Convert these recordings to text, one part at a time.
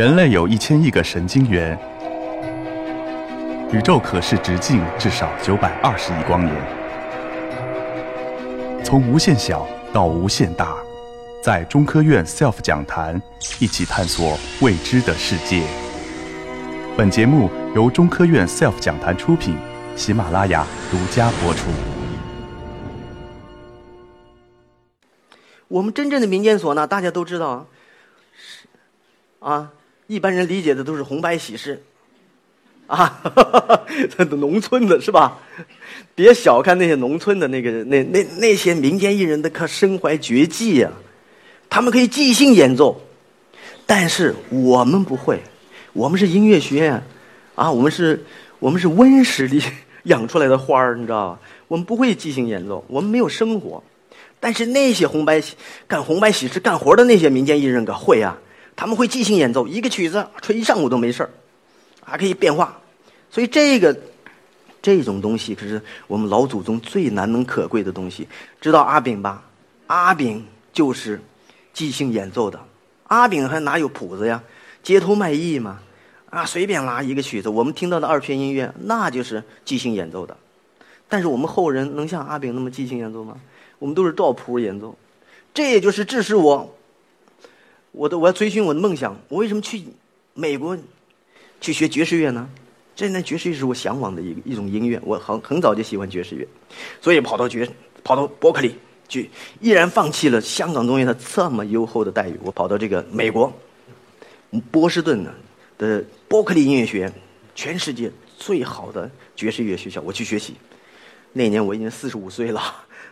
人类有一千亿个神经元，宇宙可视直径至少九百二十亿光年。从无限小到无限大，在中科院 SELF 讲坛一起探索未知的世界。本节目由中科院 SELF 讲坛出品，喜马拉雅独家播出。我们真正的民间唢呐，大家都知道，是啊，一般人理解的都是红白喜事，啊，这 都农村的是吧？别小看那些农村的那个那那那些民间艺人，的可身怀绝技呀、他们可以即兴演奏，但是我们不会，我们是音乐学院，啊，我们是我们是温室里养出来的花儿，你知道吧？我们不会即兴演奏，我们没有生活。但是那些红白喜干红白喜事干活的那些民间艺人可会啊，他们会即兴演奏，一个曲子吹一上午都没事儿，还可以变化。所以这个这种东西可是我们老祖宗最难能可贵的东西。知道阿炳吧？阿炳就是即兴演奏的。阿炳还哪有谱子呀？街头卖艺嘛，啊，随便拉一个曲子。我们听到的二泉音乐那就是即兴演奏的。但是我们后人能像阿炳那么即兴演奏吗？我们都是照谱演奏，这也就是致使我，我的我要追寻我的梦想。我为什么去美国去学爵士乐呢？这那爵士乐是我向往的一一种音乐，我很很早就喜欢爵士乐，所以跑到爵跑到伯克利去，毅然放弃了香港中学的这么优厚的待遇，我跑到这个美国波士顿呢的伯克利音乐学院，全世界最好的爵士乐学校，我去学习。那年我已经四十五岁了。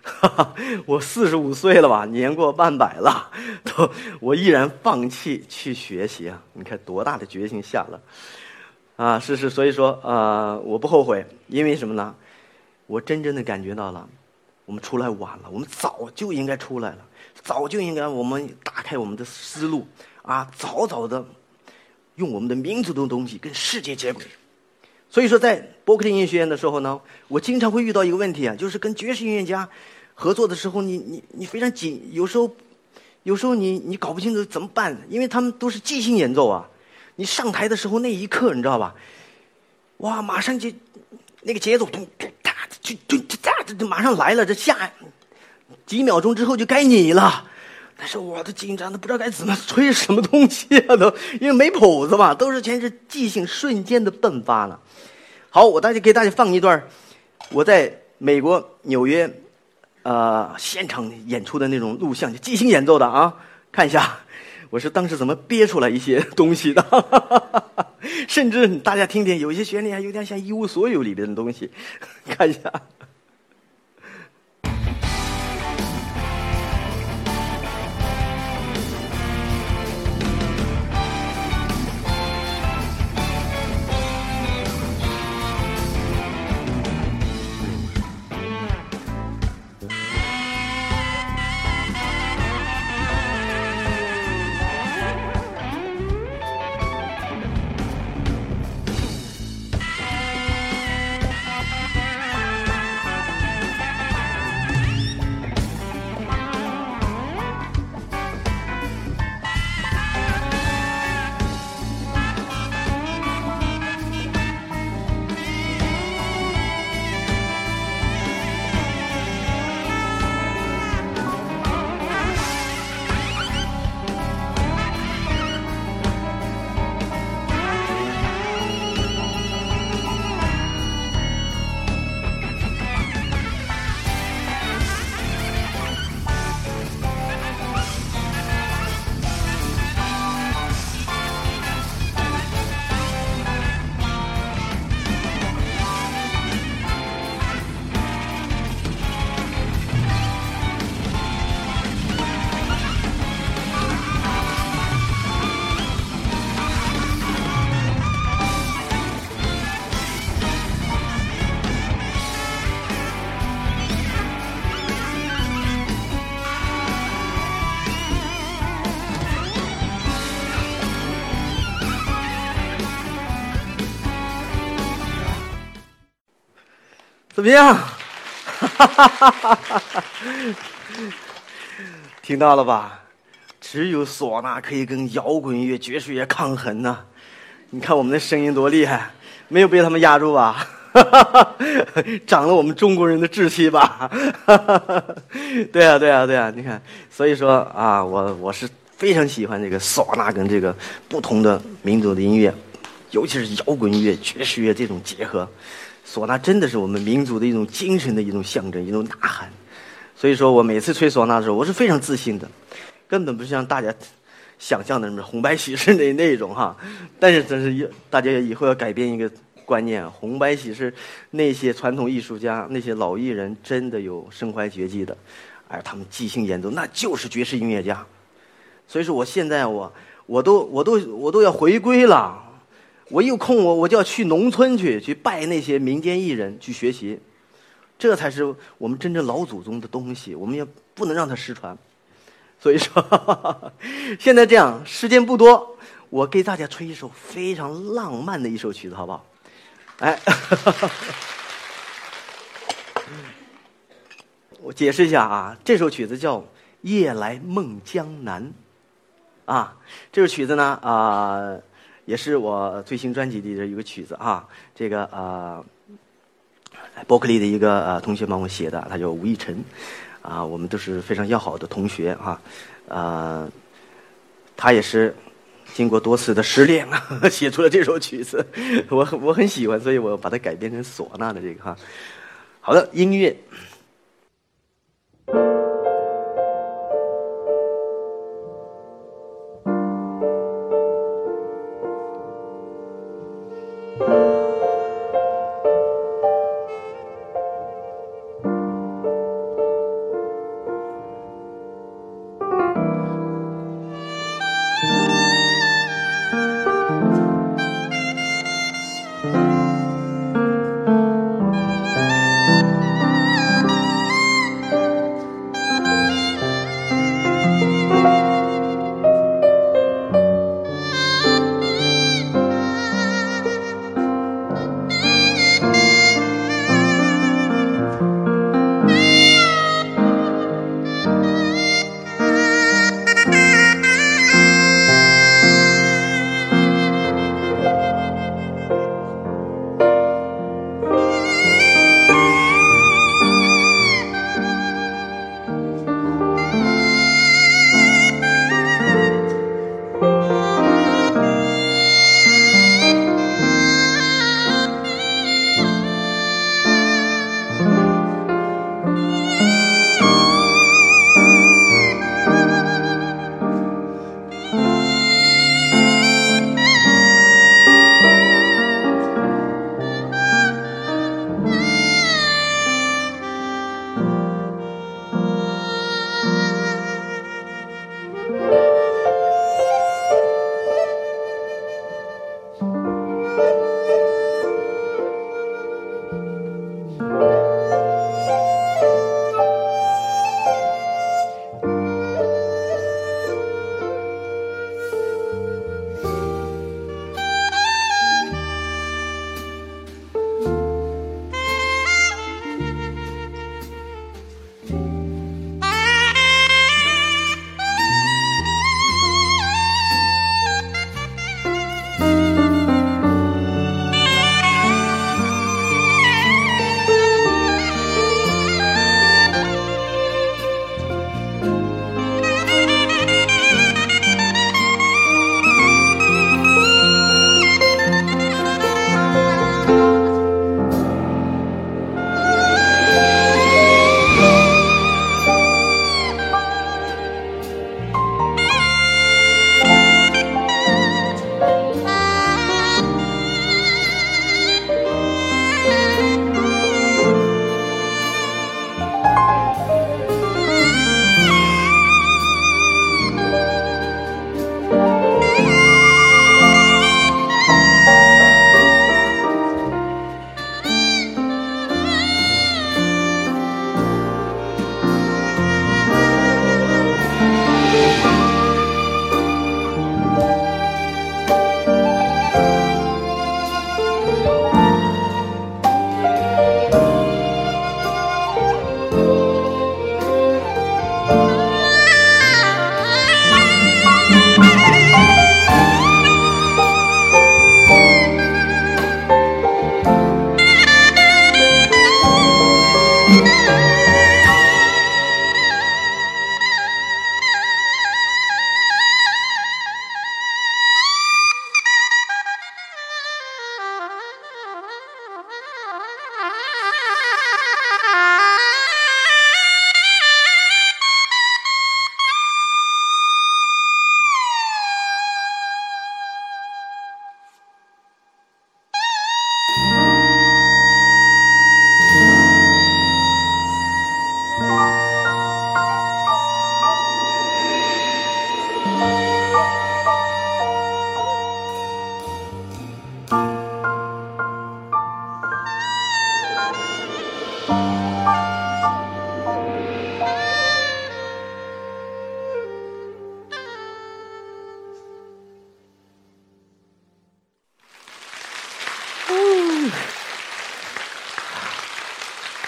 哈哈，我四十五岁了吧，年过半百了，都我依然放弃去学习啊！你看多大的决心下了，啊，是是，所以说啊、我不后悔，因为什么呢？我真正的感觉到了，我们出来晚了，我们早就应该出来了，早就应该我们打开我们的思路啊，早早的用我们的民族的东西跟世界接轨。所以说，在伯克利音乐学院的时候呢，我经常会遇到一个问题啊，就是跟爵士音乐家合作的时候，你你你非常紧，有时候有时候你你搞不清楚怎么办，因为他们都是即兴演奏啊。你上台的时候那一刻，你知道吧？哇，马上就那个节奏，咚咚哒，就就就哒，就马上来了，这下几秒钟之后就该你了。但是我都紧张的不知道该怎么吹什么东西啊，都 因为没谱子嘛，都是全是即兴瞬间的迸发了。好，我大家给大家放一段我在美国纽约呃现场演出的那种录像，就即兴演奏的啊，看一下 我是当时怎么憋出来一些东西的，甚至大家听听，有些旋律还有点像《一无所有》里边的东西，看一下。怎么样？哈 听到了吧？只有唢呐可以跟摇滚乐、爵士乐抗衡呢。你看我们的声音多厉害，没有被他们压住吧？长了我们中国人的志气吧？哈 对啊，对啊，对啊！你看，所以说啊，我我是非常喜欢这个唢呐跟这个不同的民族的音乐，尤其是摇滚乐、爵士乐这种结合。唢呐真的是我们民族的一种精神的一种象征，一种呐喊。所以说我每次吹唢呐的时候，我是非常自信的，根本不像大家想象的什么红白喜事那 那种哈。但是真是大家以后要改变一个。观念，红白喜事那些传统艺术家、那些老艺人真的有身怀绝技的，哎，他们即兴演奏，那就是爵士音乐家。所以说，我现在我我都我都我都要回归了，我一有空我我就要去农村去去拜那些民间艺人去学习，这才是我们真正老祖宗的东西，我们也不能让它失传。所以说，现在这样时间不多，我给大家吹一首非常浪漫的一首曲子，好不好？哎，我解释一下啊，这首曲子叫《夜来梦江南》，啊，这首曲子呢啊，也是我最新专辑里的一个曲子啊。这个啊，伯克利的一个呃同学帮我写的，他叫吴亦辰，啊，我们都是非常要好的同学啊，啊，他也是。经过多次的失恋啊，写出了这首曲子，我我很喜欢，所以我把它改编成唢呐的这个哈。好的，音乐。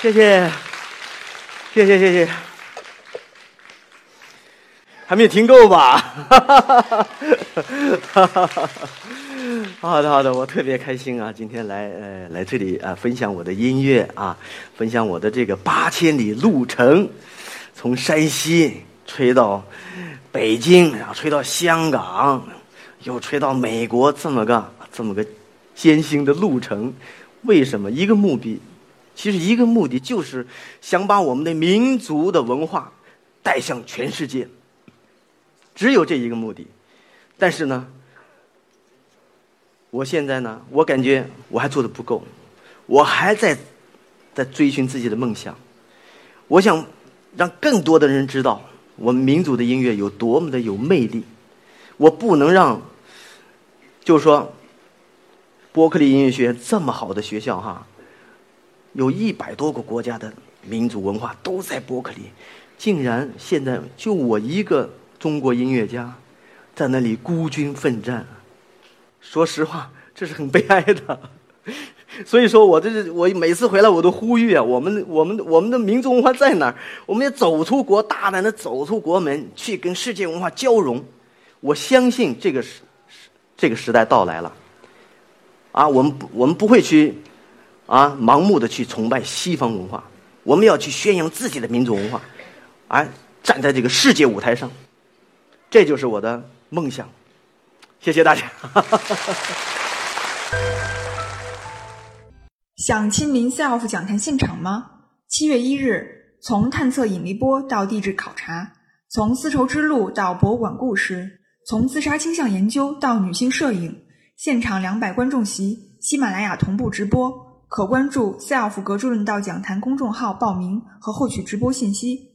谢谢，谢谢谢谢，还没有听够吧？好的好的，我特别开心啊，今天来呃来这里啊分享我的音乐啊，分享我的这个八千里路程，从山西吹到北京，然后吹到香港，又吹到美国，这么个这么个艰辛的路程，为什么？一个目的。其实一个目的就是想把我们的民族的文化带向全世界，只有这一个目的。但是呢，我现在呢，我感觉我还做的不够，我还在在追寻自己的梦想。我想让更多的人知道我们民族的音乐有多么的有魅力。我不能让，就是说，伯克利音乐学院这么好的学校哈。有一百多个国家的民族文化都在伯克利，竟然现在就我一个中国音乐家在那里孤军奋战。说实话，这是很悲哀的。所以说我这是我每次回来我都呼吁啊，我们我们我们的民族文化在哪儿？我们要走出国，大胆的走出国门，去跟世界文化交融。我相信这个时这个时代到来了。啊，我们我们不会去。啊，盲目的去崇拜西方文化，我们要去宣扬自己的民族文化，而站在这个世界舞台上，这就是我的梦想。谢谢大家。想亲临 SELF 讲坛现场吗？七月一日，从探测引力波到地质考察，从丝绸之路到博物馆故事，从自杀倾向研究到女性摄影，现场两百观众席，喜马拉雅同步直播。可关注 “self 格助论道讲坛”公众号报名和获取直播信息。